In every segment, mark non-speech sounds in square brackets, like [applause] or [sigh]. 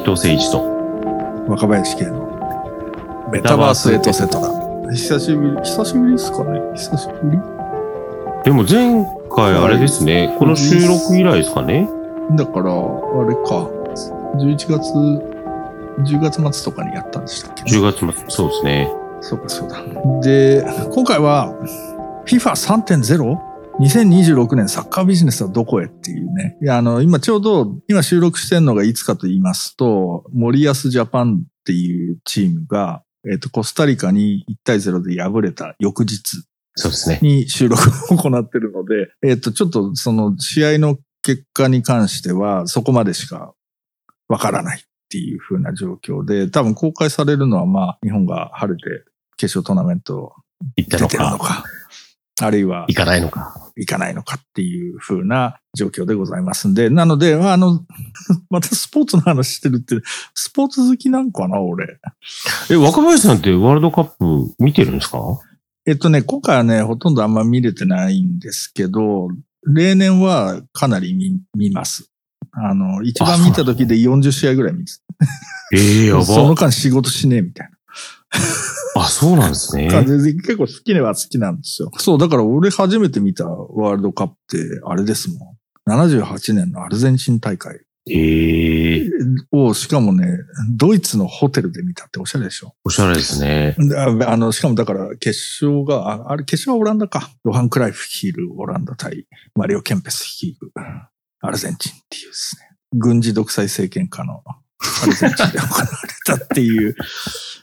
斉藤誠一と。若林系のメタバースエトセトラ。久しぶり、久しぶりですかね久しぶり？でも前回あれですね、この収録以来ですかね。だから、あれか、11月、10月末とかにやったんでしたっけ、10月末、そうですね。そうか、そうだ。で、今回は FIFA3.0?2026 年サッカービジネスはどこへっていうね。いや、あの、今ちょうど、今収録してるのがいつかと言いますと、森保ジャパンっていうチームが、えっ、と、コスタリカに1対0で敗れた翌日そうですね。に収録を行ってるので、えっ、と、ちょっとその試合の結果に関してはそこまでしかわからないっていう風な状況で、多分公開されるのはまあ日本が晴れて決勝トーナメント行ったの出てるのか、か、あるいは行かないのか。行かないのかっていう風な状況でございますんで、なので、あの、[laughs] またスポーツの話してるって、スポーツ好きなんかな、俺。え、若林さんってワールドカップ見てるんですか？えっとね、今回はね、ほとんどあんま見れてないんですけど、例年はかなり見見ます。あの、一番見た時で40試合ぐらい見てええやば。[laughs] その間仕事しねえみたいあ、そうなんですなね。結構好きでは好きなんですよ。そう、だから俺初めて見たワールドカップってあれですもん。78年のアルゼンチン大会ええを、しかもね、ドイツのホテルで見たっておしゃれでしょ。おしゃれですね。でああの、しかもだから決勝が、ああれ決勝はオランダか。ヨハン・クライフ率いるオランダ対マリオ・ケンペス率いるアルゼンチンっていうですね。軍事独裁政権下ので行われたっていう、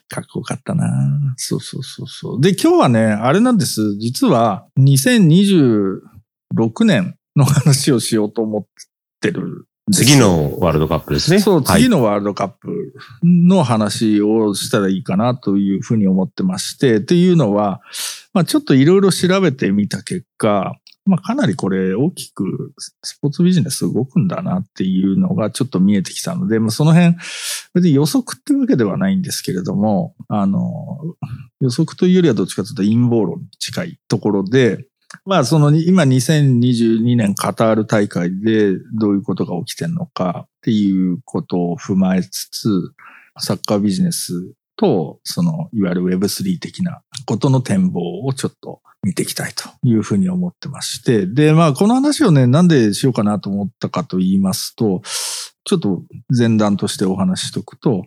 かっこよかったなそうそうそうそう。で、今日はね、あれなんです。実は2026年の話をしようと思ってる次のワールドカップですね。そう、はい次のワールドカップの話をしたらいいかなというふうに思ってまして、っていうのは、まあちょっといろいろ調べてみた結果、まあかなりこれ大きくスポーツビジネス動くんだなっていうのがちょっと見えてきたので、まあその辺、別に予測ってわけではないんですけれども、あの、予測というよりはどっちかというと陰謀論に近いところで、まあその今2022年カタール大会でどういうことが起きてるのかっていうことを踏まえつつ、サッカービジネスとそのいわゆる Web3 的なことの展望をちょっと見ていきたいというふうに思ってまして。で、まあこの話をね、なんでしようかなと思ったかと言いますと、ちょっと前段としてお話ししとくと、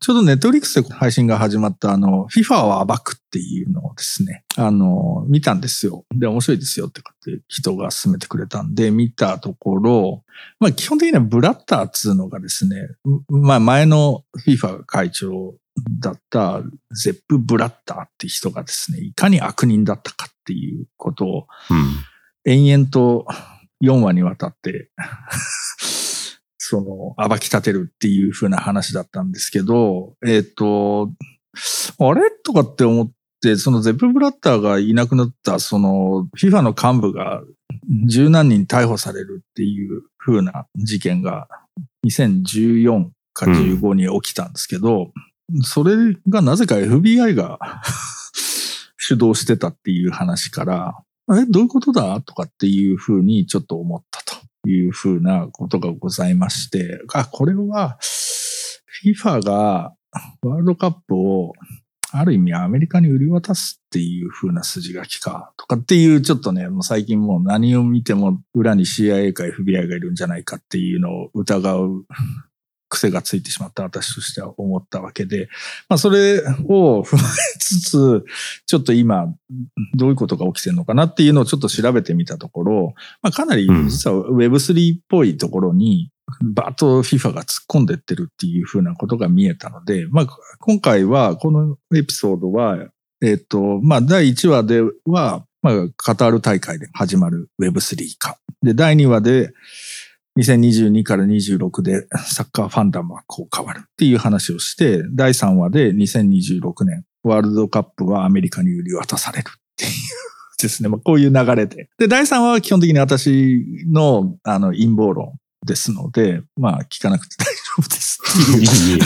ちょうどネットフリックスで配信が始まったあの、FIFA を暴くっていうのをですね、あの、見たんですよ。で、面白いですよってかって人が勧めてくれたんで、見たところ、まあ基本的にはブラッターっつうのがですね、まあ前の FIFA 会長だったゼップ・ブラッターって人がですね、いかに悪人だったかっていうことをうん。延々と4話にわたってその、暴き立てるっていう風な話だったんですけど、えっ、と、あれ？とかって思って、そのゼップ・ブラッターがいなくなった、その、FIFA の幹部が十何人逮捕されるっていう風な事件が2014か15に起きたんですけど、それがなぜか FBI が [laughs] 主導してたっていう話から、え、どういうことだ？とかっていうふうにちょっと思ったと。いうふうなことがございまして、あ、これは FIFA がワールドカップをある意味アメリカに売り渡すっていうふうな筋書きかとかっていうちょっとね、もう最近もう何を見ても裏に CIA か FBI がいるんじゃないかっていうのを疑う癖がついてしまった私としては思ったわけで、まあそれを踏まえつつ、ちょっと今どういうことが起きてるのかなっていうのをちょっと調べてみたところ、まあかなり実は Web3 っぽいところにバーッと FIFA が突っ込んでってるっていうふうなことが見えたので、まあ今回はこのエピソードは、えっ、と、まあ第1話では、まあカタール大会で始まる Web3 化。で、第2話で2022から26でサッカーファンダムはこう変わるっていう話をして、第3話で2026年ワールドカップはアメリカに売り渡されるっていうですね。まあこういう流れで。で、第3話は基本的に私のあの陰謀論ですので、まあ聞かなくて大丈夫ですっていいういい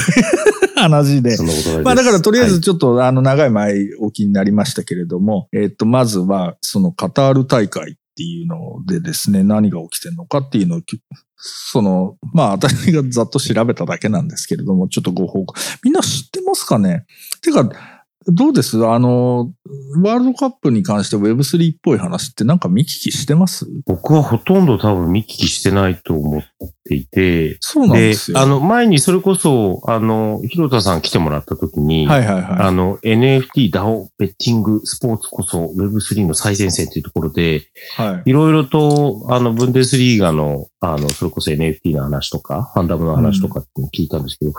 話で。まあだからとりあえはずちょっとあの長い前お気になりましたけれども、えっと、まずはそのカタール大会っていうのでですね、何が起きてるのかっていうのをその、まあ私がざっと調べただけなんですけれども、ちょっとご報告。みんな知ってますかね？てか、どうです？あの、ワールドカップに関して Web3 っぽい話ってなんか見聞きしてます？僕はほとんど多分見聞きしてないと思っていて、そうなんですよ。あの、前にそれこそ、あの、広田さん来てもらった時に、はいはいはい。あの、NFT、DAO、ベッティング、スポーツこそ Web3 の最前線というところで、はい。いろいろと、あの、ブンデスリーガの、あの、それこそ NFT の話とか、ファンダムの話とかって聞いたんですけど、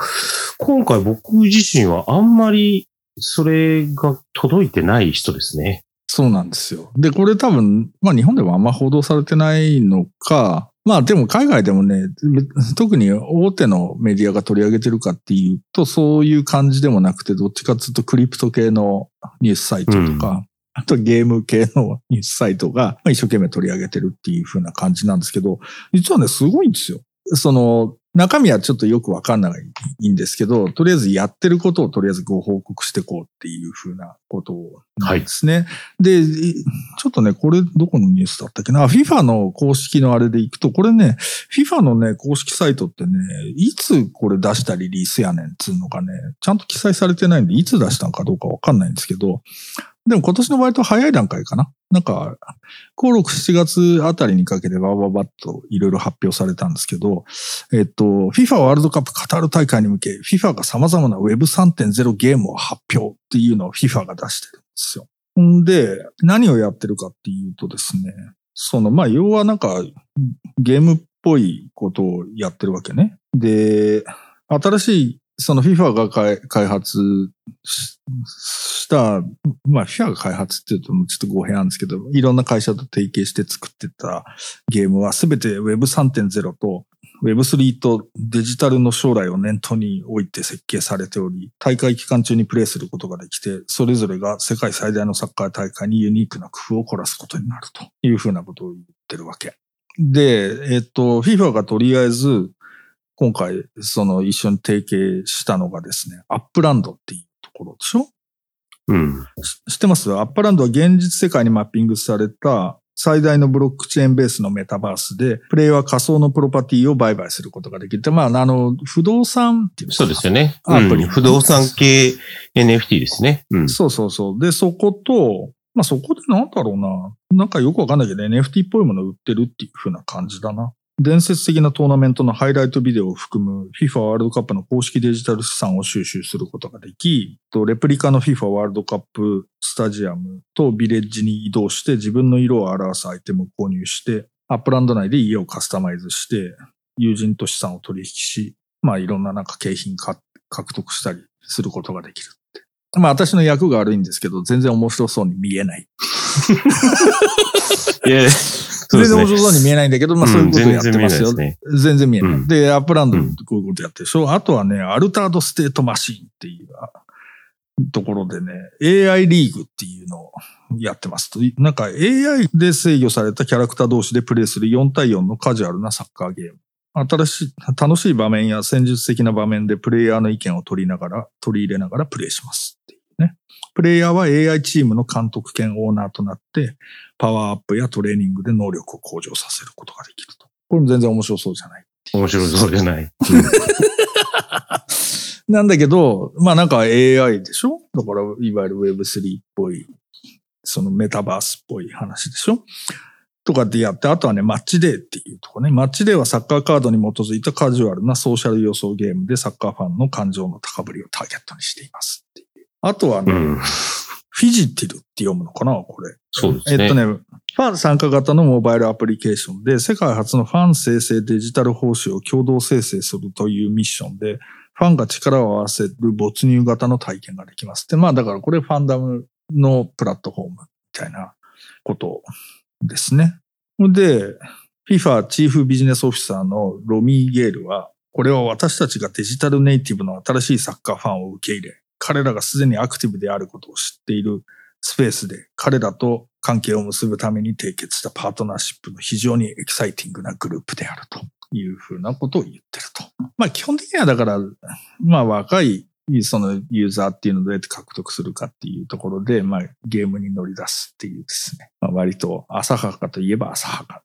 今回僕自身はあんまり、それが届いてない人ですね。そうなんですよ。で、これ多分、まあ日本でもあんま報道されてないのか、まあでも海外でもね、特に大手のメディアが取り上げてるかっていうと、そういう感じでもなくて、どっちかっていうとクリプト系のニュースサイトとか、あとゲーム系のニュースサイトがまあ一生懸命取り上げてるっていう風な感じなんですけど、実はね、すごいんですよ。その、中身はちょっとよくわかんないんですけど、とりあえずやってることをとりあえずご報告してこうっていう風なことなんですね。で、ちょっとね、これどこのニュースだったっけな ?FIFA の公式のあれでいくと、これね、FIFA のね、公式サイトってね、いつこれ出したリリースやねんっつうのがね、ちゃんと記載されてないんで、いつ出したのかどうかわかんないんですけど、でも今年の割と早い段階かな。なんか、登録7月あたりにかけてバババッといろいろ発表されたんですけど、えっと、FIFA ワールドカップカタール大会に向け、FIFA が様々な Web3.0 ゲームを発表っていうのを FIFA が出してるんですよ。んで、何をやってるかっていうとですね、その、まあ、要はなんか、ゲームっぽいことをやってるわけね。で、新しいその FIFA が開発した、まあ FIFA が開発っていうとちょっと語弊なんですけど、いろんな会社と提携して作ってたゲームはすべて Web3.0 と Web3 とデジタルの将来を念頭に置いて設計されており、大会期間中にプレイすることができて、それぞれが世界最大のサッカー大会にユニークな工夫を凝らすことになるというふうなことを言ってるわけ。で、えっと、FIFA がとりあえず今回、その一緒に提携したのがですね、アップランドっていうところでしょ？うん。知ってます？アップランドは現実世界にマッピングされた最大のブロックチェーンベースのメタバースで、プレイヤーは仮想のプロパティを売買することができる。まあ、あの、不動産っていうそうですよね。アプリうん不動産系 NFT ですね。うん。そうそうそう。で、そこと、まあそこでなんだろうな。なんかよくわかんないけど NFT っぽいものを売ってるっていう風な感じだな。伝説的なトーナメントのハイライトビデオを含む FIFA ワールドカップの公式デジタル資産を収集することができ、レプリカの FIFA ワールドカップスタジアムとビレッジに移動して自分の色を表すアイテムを購入して、アップランド内で家をカスタマイズして、友人と資産を取引し、まあいろんななんか景品が獲得したりすることができるって。まあ私の訳が悪いんですけど、全然面白そうに見えない。[laughs] いや、全然面白そうに見えないんだけど、まあそういうことやってますよ。うん全然見えないでアップランドってこういうことやってるでしょ。あとはね、アルタードステートマシンっていうところでね、AI リーグっていうのをやってますと。なんか AI で制御されたキャラクター同士でプレイする4対4のカジュアルなサッカーゲーム。新しい、楽しい場面や戦術的な場面でプレイヤーの意見を取りながら、取り入れながらプレイしますっていうね。プレイヤーは AI チームの監督兼オーナーとなって、パワーアップやトレーニングで能力を向上させることができると。これも全然面白そうじゃない。面白そうじゃない。[laughs] なんだけど、まあなんか AI でしょ？だから、いわゆる Web3 っぽい、そのメタバースっぽい話でしょ？とかってやって、あとはね、マッチデーっていうとこね。マッチデーはサッカーカードに基づいたカジュアルなソーシャル予想ゲームでサッカーファンの感情の高ぶりをターゲットにしています。あとはね、うん。フィジティルって読むのかなこれ。そうですね。えっとね、ファン参加型のモバイルアプリケーションで、世界初のファン生成デジタル報酬を共同生成するというミッションで、ファンが力を合わせる没入型の体験ができます。で、まあだからこれファンダムのプラットフォームみたいなことですね。で、FIFA チーフビジネスオフィサーのロミー・ゲールは、これは私たちがデジタルネイティブの新しいサッカーファンを受け入れ、彼らがすでにアクティブであることを知っているスペースで彼らと関係を結ぶために締結したパートナーシップの非常にエキサイティングなグループであるというふうなことを言ってると。まあ基本的にはだから、まあ若いそのユーザーっていうのをどうやって獲得するかっていうところで、まあゲームに乗り出すっていうですね。まあ割と浅はかといえば浅はか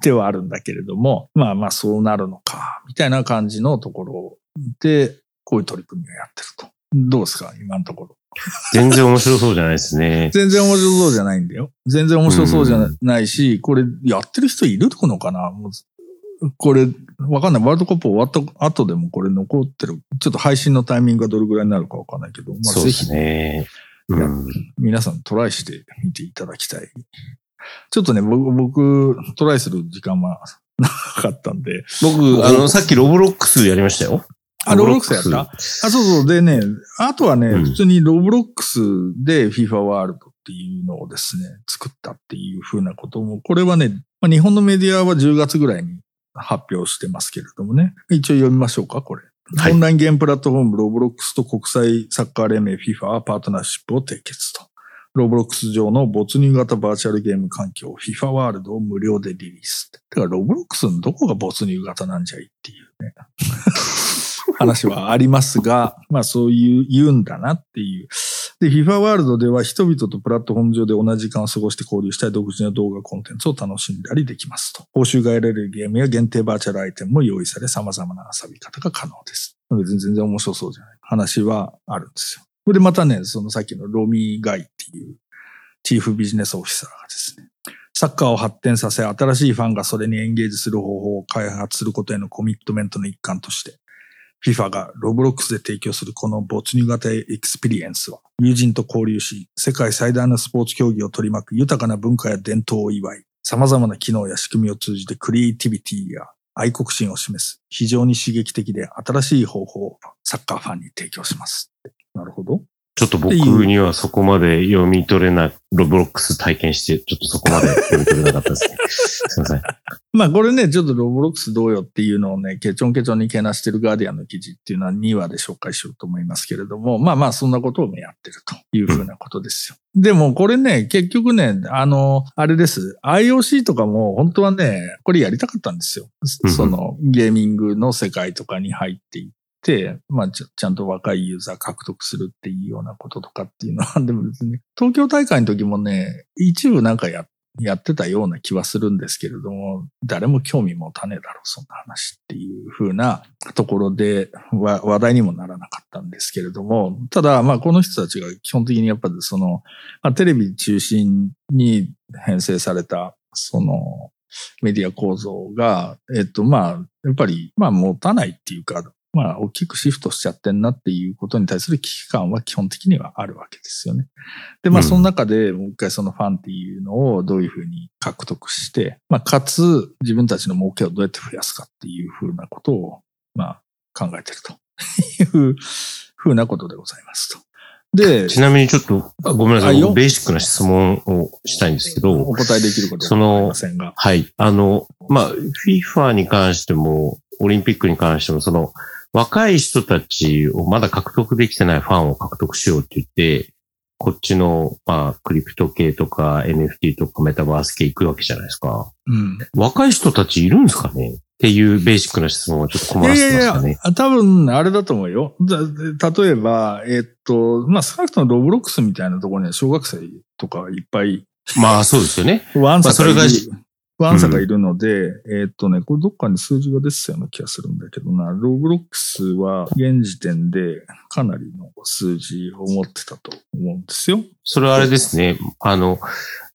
ではあるんだけれども、まあまあそうなるのか、みたいな感じのところで、こういう取り組みをやってると。どうですか？今のところ。全然面白そうじゃないですね。[laughs] 全然面白そうじゃないんだよ。全然面白そうじゃないし、これやってる人いるのかな？もうこれ、わかんない。ワールドカップ終わった後でもこれ残ってる。ちょっと配信のタイミングがどれぐらいになるかわかんないけど、まあ、ぜひね。うん、皆さんトライしてみていただきたい。ちょっとね、僕、僕トライする時間はなかったんで。僕、あの、さっきロブロックスやりましたよ。あ、ロブロックスやった？あ、そうそう。でね、あとはね、うん、普通にロブロックスで FIFA ワールドっていうのをですね、作ったっていうふうなことも、これはね、まあ、日本のメディアは10月ぐらいに発表してますけれどもね。一応読みましょうか、これ。はい、オンラインゲームプラットフォームロブロックスと国際サッカー連盟 FIFA はパートナーシップを締結と。ロブロックス上の没入型バーチャルゲーム環境 FIFA ワールドを無料でリリース。だからロブロックスのどこが没入型なんじゃいっていうね。話はありますが、[laughs] まあそういう言うんだなっていう。で、FIFA ワールドでは人々とプラットフォーム上で同じ時間を過ごして交流したい独自の動画コンテンツを楽しんだりできますと。報酬が得られるゲームや限定バーチャルアイテムも用意され様々な遊び方が可能です。別に全然面白そうじゃない話はあるんですよ。これでまたね、そのさっきのロミー・ガイっていうチーフビジネスオフィサーがですね、サッカーを発展させ、新しいファンがそれにエンゲージする方法を開発することへのコミットメントの一環として、FIFA がロブロックスで提供するこの没入型エクスペリエンスは、友人と交流し、世界最大のスポーツ競技を取り巻く豊かな文化や伝統を祝い、様々な機能や仕組みを通じてクリエイティビティや愛国心を示す、非常に刺激的で新しい方法をサッカーファンに提供します。なるほど。ちょっと僕にはそこまで読み取れない、ロブロックス体験して、ちょっとそこまで読み取れなかったですね。[laughs] すいません。まあこれね、ちょっとロブロックスどうよっていうのをね、ケチョンケチョンにけなしてるガーディアンの記事っていうのは2話で紹介しようと思いますけれども、まあまあそんなことをやってるというふうなことですよ。うん、でもこれね、結局ね、あの、あれです。IOC とかも本当はね、これやりたかったんですよ。そのゲーミングの世界とかに入っていっ、まあち、ちゃんと若いユーザー獲得するっていうようなこととかっていうのは、でも別に、東京大会の時もね、一部なんかや、やってたような気はするんですけれども、誰も興味持たねえだろう、そんな話っていう風なところで話題にもならなかったんですけれども、ただ、まあ、この人たちが基本的にやっぱりその、まあ、テレビ中心に編成された、その、メディア構造が、えっと、まあ、やっぱり、まあ、持たないっていうか、まあ、大きくシフトしちゃってんなっていうことに対する危機感は基本的にはあるわけですよね。で、まあ、その中でもう一回そのファンっていうのをどういうふうに獲得して、まあ、かつ自分たちの儲けをどうやって増やすかっていうふうなことを、まあ、考えてるというふうなことでございますと。で、ちなみにちょっと、ごめんなさい。ベーシックな質問をしたいんですけど、お答えできることは思いませんが。はい。あの、まあ、FIFA に関しても、オリンピックに関しても、その、若い人たちをまだ獲得できてないファンを獲得しようって言って、こっちの、まあ、クリプト系とか NFT とかメタバース系行くわけじゃないですか。うん。若い人たちいるんですかね？っていうベーシックな質問はちょっと困らせてますかね。いやいや多分、あれだと思うよ。例えば、えー、っと、まあ、少なくともロブロックスみたいなところには小学生とかいっぱい。まあ、そうですよね。わんさ、まあ、それが、わんさかいるので、うん、えっとね、これどっかに数字が出てたような気がするんだけどな、ロブロックスは現時点でかなりの数字を持ってたと思うんですよ。それはあれですね。あの、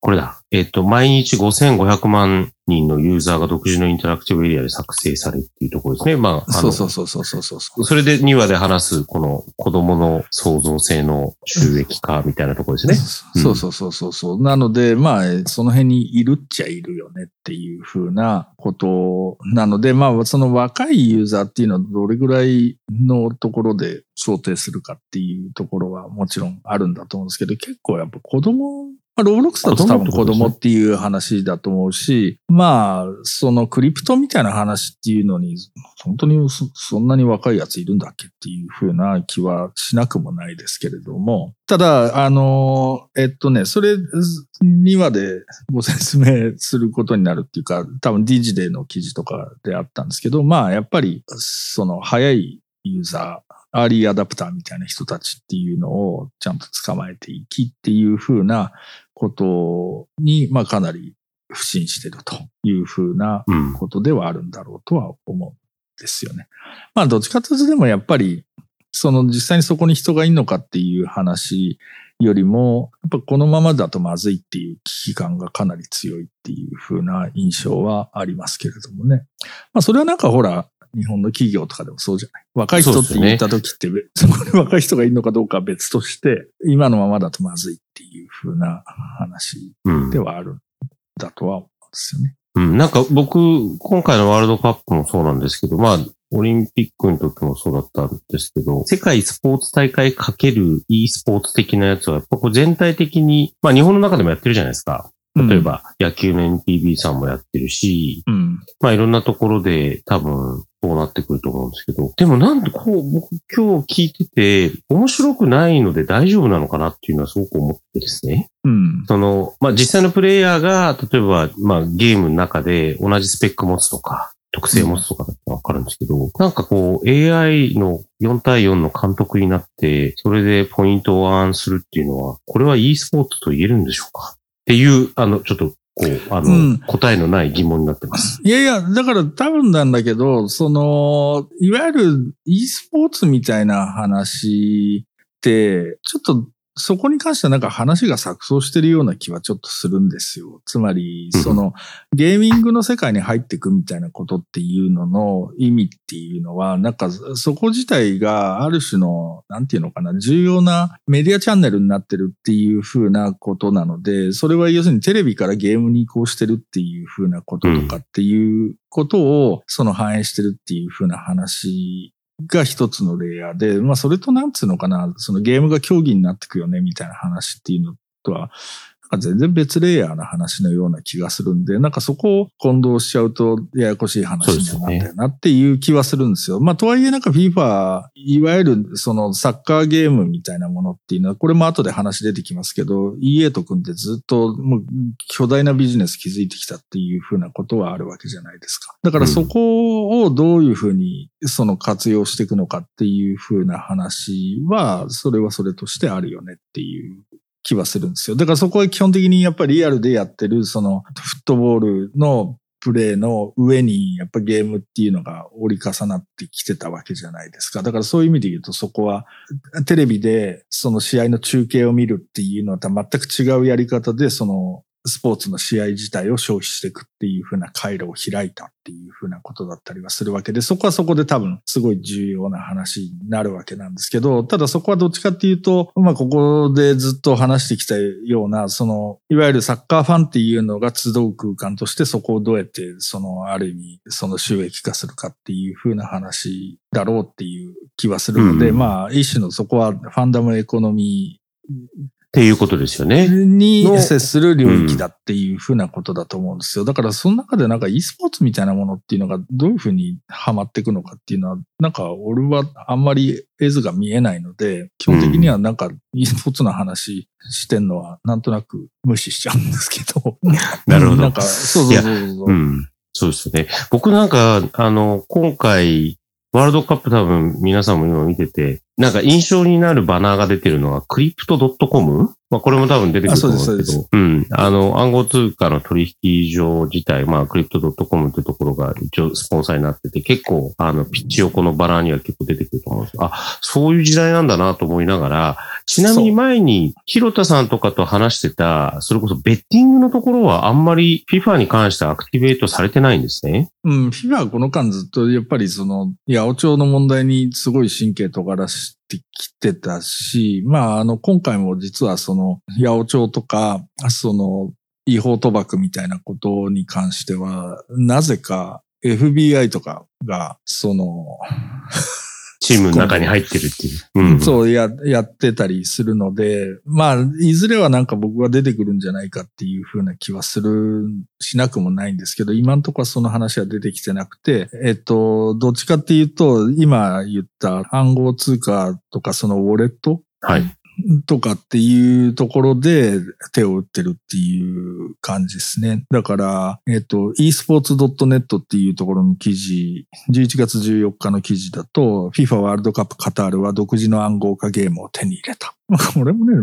これだ。えっ、と、毎日5500万人のユーザーが独自のインタラクティブエリアで作成されっていうところですね。まあ、そうそうそうそうそうそう。それで2話で話す、この子供の創造性の収益化みたいなところですね。そうそうそうそうそう。なので、まあ、その辺にいるっちゃいるよねっていうふうなことなので、まあ、その若いユーザーっていうのはどれぐらいのところで想定するかっていうところはもちろんあるんだと思うんですけど、結構やっぱ子供まあ、ロブロックスだと多分子供っていう話だと思うし、まあ、そのクリプトみたいな話っていうのに、本当にそんなに若いやついるんだっけっていうふうな気はしなくもないですけれども、ただ、あの、えっとね、それ2話でご説明することになるっていうか、多分 D ジデーの記事とかであったんですけど、まあ、やっぱり、その早いユーザー、アーリーアダプターみたいな人たちっていうのをちゃんと捕まえていきっていう風なことに、まあかなり不信してるというふうなうん。ことではあるんだろうとは思うんですよね。まあどっちかというとでもやっぱり、その実際にそこに人がいるのかっていう話よりも、やっぱこのままだとまずいっていう危機感がかなり強いっていう風な印象はありますけれどもね。まあそれはなんかほら、日本の企業とかでもそうじゃない？若い人って言った時って、そ [laughs] こに若い人がいるのかどうかは別として、今のままだとまずいっていう風な話うんで。はあるんだとは思うんですよね。うん。なんか僕、今回のワールドカップもそうなんですけど、まあ、オリンピックの時もそうだったんですけど、世界スポーツ大会かける e スポーツ的なやつは、やっぱこう全体的に、まあ日本の中でもやってるじゃないですか。例えば、野球の NTV さんもやってるし、うん。まあいろんなところで多分こうなってくると思うんですけど、でもなんでこう、僕今日聞いてて、面白くないので大丈夫なのかなっていうのはすごく思ってですね。うん。その、まあ実際のプレイヤーが、例えば、まあゲームの中で同じスペック持つとか、特性持つとかだったらわかるんですけど、なんかこう AI の4対4の監督になって、それでポイントをアーンするっていうのは、これは e スポーツと言えるんでしょうか？っていう、あの、ちょっと、こう、あの、うん答えのない疑問になってます。いやいや、だから多分なんだけど、その、いわゆる e スポーツみたいな話って、ちょっとそこに関してはなんか話が錯綜してるような気はちょっとするんですよ。つまり、うんそのゲーミングの世界に入っていくみたいなことっていうのの意味っていうのは、なんかそこ自体がある種の、なんていうのかな、重要なメディアチャンネルになってるっていう風なことなので、それは要するにテレビからゲームに移行してるっていう風なこととかっていうことを、その反映してるっていう風な話が一つのレイヤーで、まあそれとなんつうのかな、そのゲームが競技になってくよねみたいな話っていうのとは、なんか全然別レイヤーな話のような気がするんで、なんかそこを混同しちゃうとややこしい話になったよなっていう気はするんですよ。まあとはいえなんか FIFA、いわゆるそのサッカーゲームみたいなものっていうのは、これも後で話出てきますけど、EA と組んでずっともう巨大なビジネス築いてきたっていうふうなことはあるわけじゃないですか。だからそこをどういうふうにその活用していくのかっていうふうな話は、それはそれとしてあるよねっていう気はするんですよ。だからそこは基本的にやっぱりリアルでやってるそのフットボールのプレーの上にやっぱゲームっていうのが折り重なってきてたわけじゃないですか。だからそういう意味で言うとそこはテレビでその試合の中継を見るっていうのとは全く違うやり方でそのスポーツの試合自体を消費していくっていう風な回路を開いたっていう風なことだったりはするわけで、そこはそこで多分すごい重要な話になるわけなんですけど、ただそこはどっちかっていうと、まあここでずっと話してきたような、その、いわゆるサッカーファンっていうのが集う空間としてそこをどうやって、その、ある意味、その収益化するかっていう風な話だろうっていう気はするので、うんまあ一種のそこはファンダムエコノミーっていうことですよね。にの接する領域だっていうふうなことだと思うんですよ。だからその中でなんか e スポーツみたいなものっていうのがどういうふうにハマっていくのかっていうのは、なんか俺はあんまり絵図が見えないので、基本的にはなんか e スポーツの話してんのはなんとなく無視しちゃうんですけど。[laughs] なるほどなんか、そうそうそうそう。うん。そうですよね。僕なんか、あの、今回、ワールドカップ多分皆さんも今見てて、なんか印象になるバナーが出てるのが、クリプト .com? まあこれも多分出てくると思うんですけあど、うん。あの、暗号通貨の取引所自体、まあクリプト .com ってところが一応スポンサーになってて、結構、あの、ピッチ横のバナーには結構出てくると思うんですよ。あ、そういう時代なんだなと思いながら、ちなみに前に、広田さんとかと話してた、それこそベッティングのところはあんまり FIFA に関してはアクティベートされてないんですね。うん、フィはこの間ずっとやっぱりその、八百長の問題にすごい神経尖らしてきてたし、まああの、今回も実はその、八百長とか、その、違法賭博みたいなことに関しては、なぜか FBI とかが、その、チームの中に入ってるっていう。うん。そうや、やってたりするので、まあ、いずれはなんか僕は出てくるんじゃないかっていうふうな気はする、しなくもないんですけど、今のところはその話は出てきてなくて、えっと、どっちかっていうと、今言った暗号通貨とかそのウォレットはい。とかっていうところで手を打ってるっていう感じですね。だから、えっ、と、esports.net っていうところの記事、11月14日の記事だと、FIFA ワールドカップカタールは独自の暗号化ゲームを手に入れた。[laughs] これもね、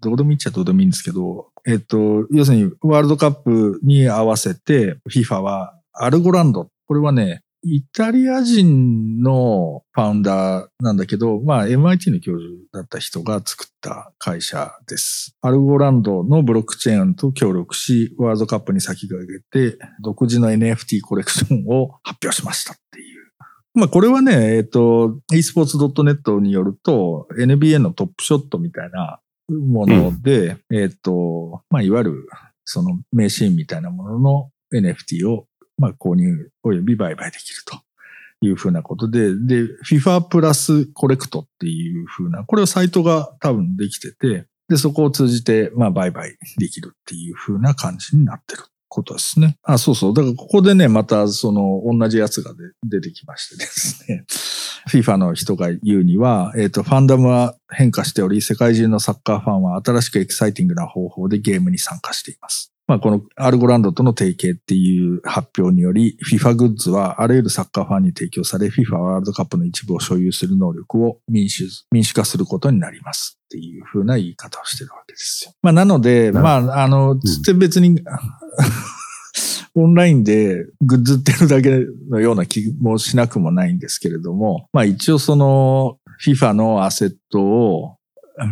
どうでもいいっちゃどうでもいいんですけど、えっと、要するにワールドカップに合わせて FIFA はアルゴランド、これはね、イタリア人のファウンダーなんだけど、まあ MIT の教授だった人が作った会社です。アルゴランドのブロックチェーンと協力し、ワールドカップに先駆けて、独自の NFT コレクションを発表しましたっていう。まあこれはね、えっ、と、esports.net によると、NBA のトップショットみたいなもので、うん、えっ、と、まあいわゆるその名シーンみたいなものの NFT をまあ、購入及び売買できるというふうなことで、で、FIFA プラスコレクトっていうふうな、これはサイトが多分できてて、で、そこを通じて、まあ、売買できるっていうふうな感じになってることですね。あ、そうそう。だからここでね、またその同じやつが出てきましてですね。[laughs] FIFA の人が言うには、えっ、ー、と、ファンダムは変化しており、世界中のサッカーファンは新しくエキサイティングな方法でゲームに参加しています。まあ、このアルゴランドとの提携っていう発表により、FIFA グッズはあらゆるサッカーファンに提供され、FIFA ワールドカップの一部を所有する能力を民主、民主化することになります。っていうふうな言い方をしてるわけですよ。まあ、なので、まあ、あの、つって別に、[laughs] オンラインでグッズってるだけのような気もしなくもないんですけれども、まあ一応その FIFA のアセットを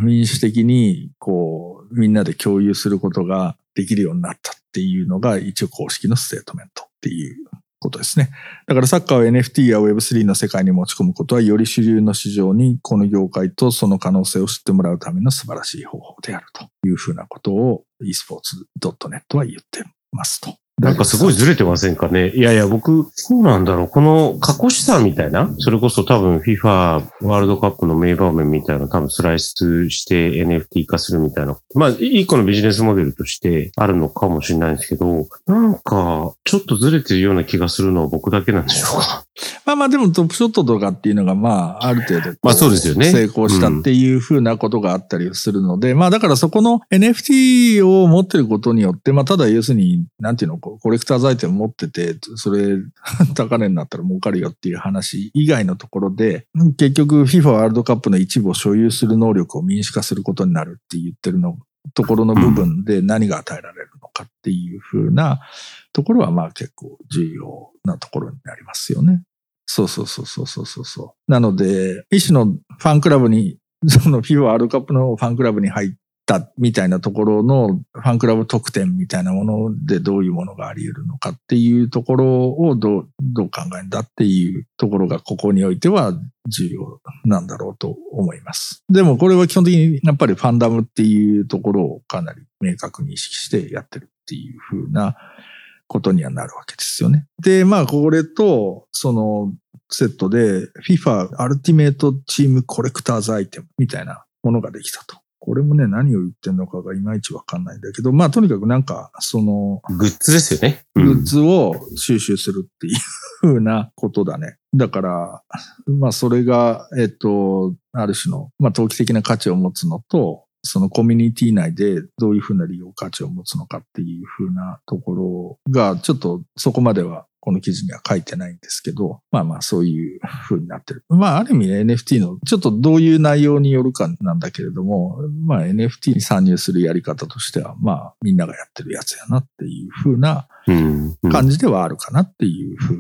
民主的にこうみんなで共有することができるようになったっていうのが一応公式のステートメントっていうことですね。だからサッカーを NFT や Web3 の世界に持ち込むことはより主流の市場にこの業界とその可能性を知ってもらうための素晴らしい方法であるというふうなことを esports.net は言ってますと。なんかすごいずれてませんかね？いやいや、僕、そうなんだろう。この過去資産みたいな、それこそ多分 FIFA ワールドカップの名場面みたいな多分スライスして NFT 化するみたいな。まあ、一個のビジネスモデルとしてあるのかもしれないんですけど、なんか、ちょっとずれてるような気がするのは僕だけなんでしょうか？まあまあでもトップショットとかっていうのがまあある程度まあそうですよね。成功したっていうふうなことがあったりするので、うん、まあだからそこの NFT を持ってることによって、まあただ要するに、なんていうの、コレクターズアイテム持ってて、それ高値になったら儲かるよっていう話以外のところで、結局 FIFA ワールドカップの一部を所有する能力を民主化することになるって言ってるのところの部分で何が与えられるのかっていうふうなところはまあ結構重要なところになりますよね。そうそうそうそうそうそうそう。なので、一種のファンクラブに、[laughs] そのフィーワールドカップのファンクラブに入ったみたいなところのファンクラブ特典みたいなものでどういうものがあり得るのかっていうところをどう、どう考えるんだっていうところがここにおいては重要なんだろうと思います。でもこれは基本的にやっぱりファンダムっていうところをかなり明確に意識してやってるっていう風なことにはなるわけですよね。で、まあ、これと、その、セットで FIFA アルティメイトチームコレクターズアイテムみたいなものができたと。これもね、何を言ってんのかがいまいちわかんないんだけど、まあとにかくなんか、その、グッズですよね。うん、グッズを収集するっていうふうなことだね。だから、まあそれが、えっと、ある種の、まあ投機的な価値を持つのと、そのコミュニティ内でどういうふうな利用価値を持つのかっていうふうなところが、ちょっとそこまではこの記事には書いてないんですけど、まあまあそういう風になってる。まあある意味 NFT のちょっとどういう内容によるかなんだけれども、まあ NFT に参入するやり方としては、まあみんながやってるやつやなっていう風な感じではあるかなっていう風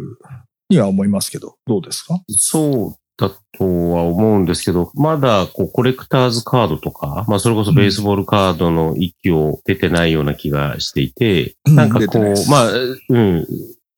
には思いますけど、どうですか？そうだとは思うんですけど、まだこうコレクターズカードとか、まあそれこそベースボールカードの域を出てないような気がしていて、うん、なんかこう、まあ、うん、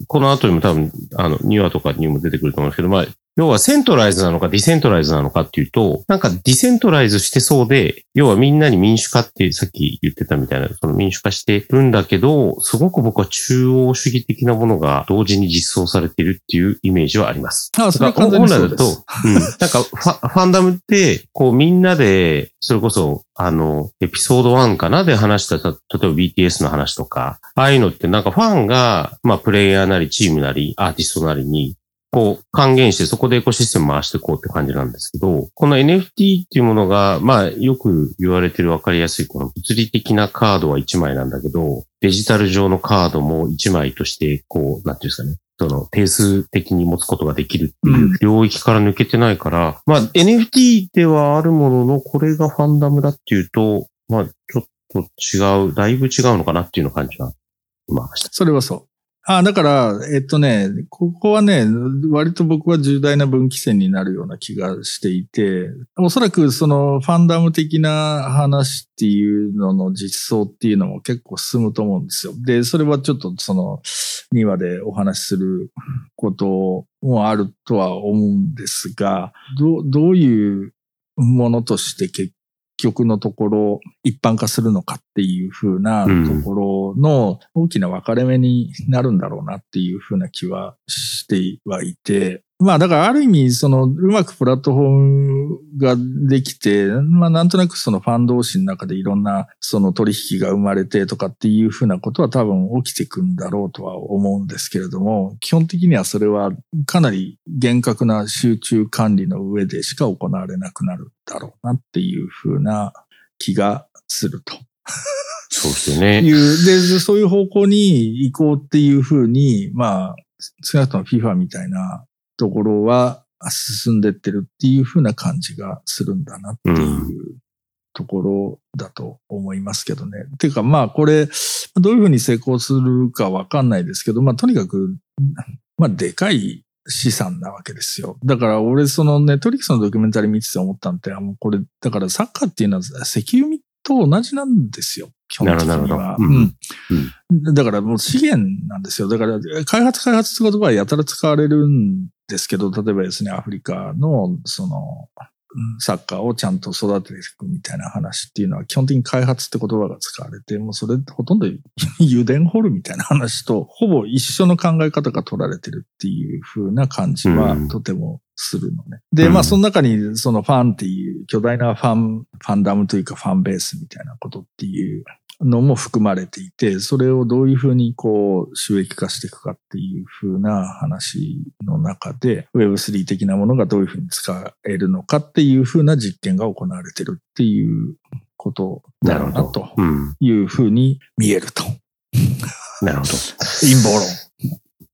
この後にも多分、あの、ニュアとかにも出てくると思うんですけど、まあ、要はセントライズなのかディセントライズなのかっていうと、なんかディセントライズしてそうで、要はみんなに民主化ってさっき言ってたみたいな、その民主化してるんだけど、すごく僕は中央主義的なものが同時に実装されているっていうイメージはあります。ああ、それは本来だと、うん。なんかファファンダムって、こうみんなで、それこそ、あの、エピソード1かなで話した、例えば BTS の話とか、ああいうのってなんかファンが、まあプレイヤーなりチームなりアーティストなりにこう、還元してそこでエコシステム回していこうって感じなんですけど、この NFT っていうものが、まあ、よく言われてるわかりやすい、この物理的なカードは1枚なんだけど、デジタル上のカードも1枚として、こう、なんていうんですかね。その定数的に持つことができるっていう領域から抜けてないから、うん、まあ NFT ではあるものの、これがファンダムだっていうと、まあ、ちょっと違う、だいぶ違うのかなっていうの感じは、今ました。それはそう。あだから、えっとね、ここはね、割と僕は重大な分岐点になるような気がしていて、おそらくそのファンダム的な話っていうのの実装っていうのも結構進むと思うんですよ。で、それはちょっとその2話でお話しすることもあるとは思うんですが、どどういうものとして結局のところ一般化するのかっていう風なところの大きな分かれ目になるんだろうなっていう風な気はしてはいて、まあだからある意味そのうまくプラットフォームができて、まあなんとなくそのファン同士の中でいろんなその取引が生まれてとかっていう風なことは多分起きてくんだろうとは思うんですけれども、基本的にはそれはかなり厳格な集中管理の上でしか行われなくなるだろうなっていう風な気がすると。そうですよね。[laughs] いう、で、そういう方向に行こうっていうふうに、まあ、少なくとも FIFA みたいなところは進んでってるっていうふうな感じがするんだなっていうところだと思いますけどね。ていうかまあこれ、どういうふうに成功するかわかんないですけど、まあとにかく、まあでかい資産なわけですよ。だから俺そのネットリックスのドキュメンタリー見てて思ったんって、もうこれ、だからサッカーっていうのは石油と同じなんですよ。基本的には。なるほどうんうん、だからもう資源なんですよ。だから開発開発って言葉はやたら使われるんですけど、例えばですね、アフリカのそのサッカーをちゃんと育てていくみたいな話っていうのは基本的に開発って言葉が使われて、もうそれほとんど [laughs] 油田掘るみたいな話とほぼ一緒の考え方が取られてるっていう風な感じはとてもするのね。で、まあその中にそのファンっていう巨大なファン、ファンダムというかファンベースみたいなことっていうのも含まれていて、それをどういうふうにこう収益化していくかっていうふうな話の中で Web3 的なものがどういうふうに使えるのかっていうふうな実験が行われてるっていうことだろうなというふうに見えると。なるほど。[laughs] 陰謀論。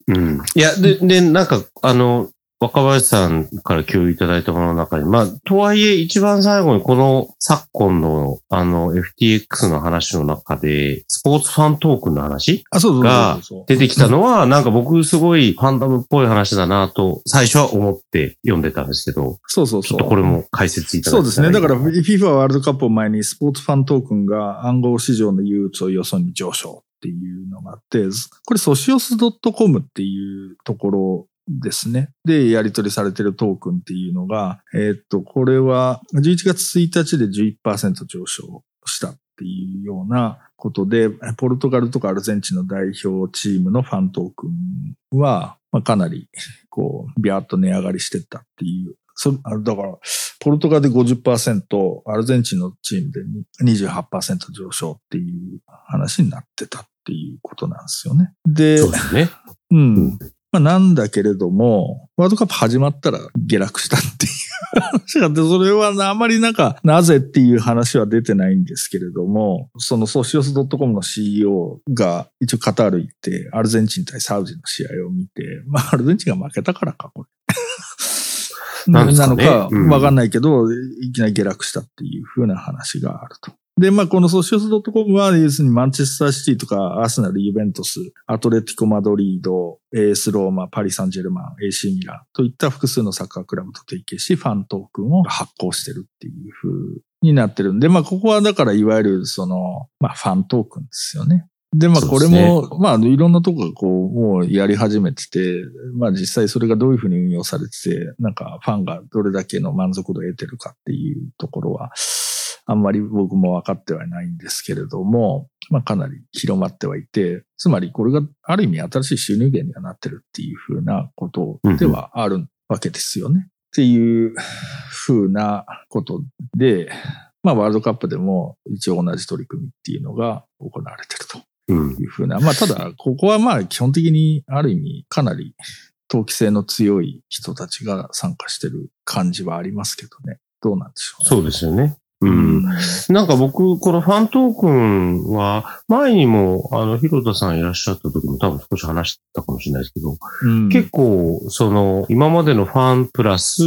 うん。いや、で、で、なんか、あの、若林さんから共有いただいたものの中に、まあ、とはいえ一番最後にこの昨今のあの FTX の話の中で、スポーツファントークンの話が出てきたのは、なんか僕すごいファンダムっぽい話だなと最初は思って読んでたんですけど、そうそうそう。ちょっとこれも解説いただそうですね。だから FIFA ワールドカップを前にスポーツファントークンが暗号市場の憂鬱をよそに上昇っていうのがあって、これソシオス .com っていうところですね。で、やり取りされてるトークンっていうのが、えー、っと、これは11月1日で11%上昇したっていうようなことで、ポルトガルとかアルゼンチンの代表チームのファントークンは、まあ、かなり、こう、ビャーっと値上がりしてったっていう。そだから、ポルトガルで50%、アルゼンチンのチームで28%上昇っていう話になってたっていうことなんですよね。で、そうですね。うん。まあ、なんだけれども、ワールドカップ始まったら下落したっていう話があって、それはあまりなんか、なぜっていう話は出てないんですけれども、そのソシオス .com の CEO が一応カタール行って、アルゼンチン対サウジの試合を見て、まあ、アルゼンチンが負けたからか、これ。なのか、わかんないけど、いきなり下落したっていう風な話があると。で、まあ、このソシオス .com は、要するにマンチェスターシティとか、アーセナル、ユベントス、アトレティコ・マドリード、エース・ローマ、パリ・サンジェルマン、AC ミランといった複数のサッカークラブと提携し、ファントークンを発行してるっていう風になってるんで、まあ、ここはだから、いわゆる、その、まあ、ファントークンですよね。で、まあ、これも、ね、まあ、いろんなとこがこう、もうやり始めてて、まあ、実際それがどういうふうに運用されてて、なんか、ファンがどれだけの満足度を得てるかっていうところは、あんまり僕も分かってはいないんですけれども、まあかなり広まってはいて、つまりこれがある意味新しい収入源にはなってるっていうふうなことではあるわけですよね。うん、っていうふうなことで、まあワールドカップでも一応同じ取り組みっていうのが行われてるというふうな。うん、まあただ、ここはまあ基本的にある意味かなり投機性の強い人たちが参加してる感じはありますけどね。どうなんでしょう、ね、そうですよね。うん。なんか僕、このファントークンは、前にも、あの、広田さんいらっしゃった時も多分少し話したかもしれないですけど、うん結構、その、今までのファンプラス、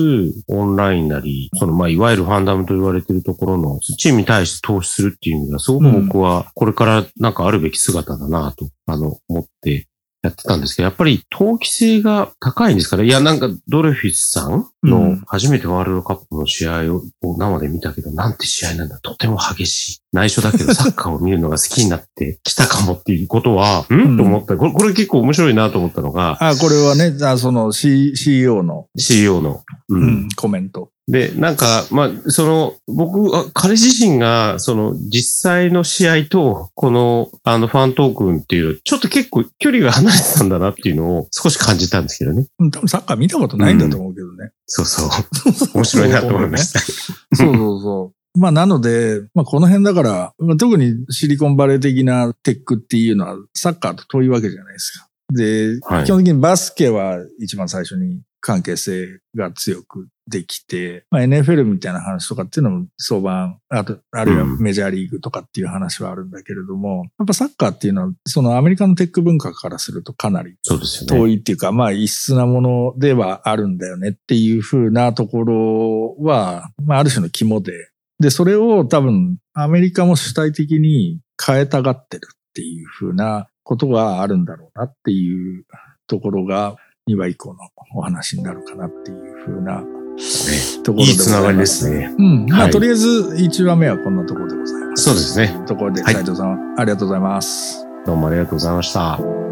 オンラインなり、その、まあ、いわゆるファンダムと言われているところの、チームに対して投資するっていう意味では、すごく僕は、これからなんかあるべき姿だなと、あの、思ってやってたんですけど、やっぱり、投機性が高いんですかね。いや、なんか、ドレフィスさんうんの初めてワールドカップの試合を生で見たけど、なんて試合なんだ。とても激しい。内緒だけど、[laughs] サッカーを見るのが好きになってきたかもっていうことは、うんんと思った。これ、これ結構面白いなと思ったのが、あ、これはね、あその C CEO の、CEO の。ううんん、コメント。で、なんか、まあ、その、僕、あ彼自身が、その、実際の試合と、この、あの、ファントークンっていう、ちょっと結構距離が離れてたんだなっていうのを少し感じたんですけどね。うん多分サッカー見たことないんだと思うけどね。そうそう。面白いなと思いました。そうそうそう。まあ、なので、まあ、この辺だから、まあ特にシリコンバレー的なテックっていうのはサッカーと遠いわけじゃないですか。で、はい基本的にバスケは一番最初に関係性が強くできて、まあ、NFL みたいな話とかっていうのも相場、あと、あるいはうんメジャーリーグとかっていう話はあるんだけれども、やっぱサッカーっていうのは、そのアメリカのテック文化からするとかなり。遠いっていうか、まあ異質なものではあるんだよねっていう風なところは、まあある種の肝で、で、それを多分アメリカも主体的に変えたがってるっていう風なことがあるんだろうなっていうところが2話以降のお話になるかなっていう風なところでいいつながりです。すね。うん。まあ、はいとりあえず1話目はこんなところでございます。そうですね。ところで、はい斉藤さん、ありがとうございます。どうもありがとうございました。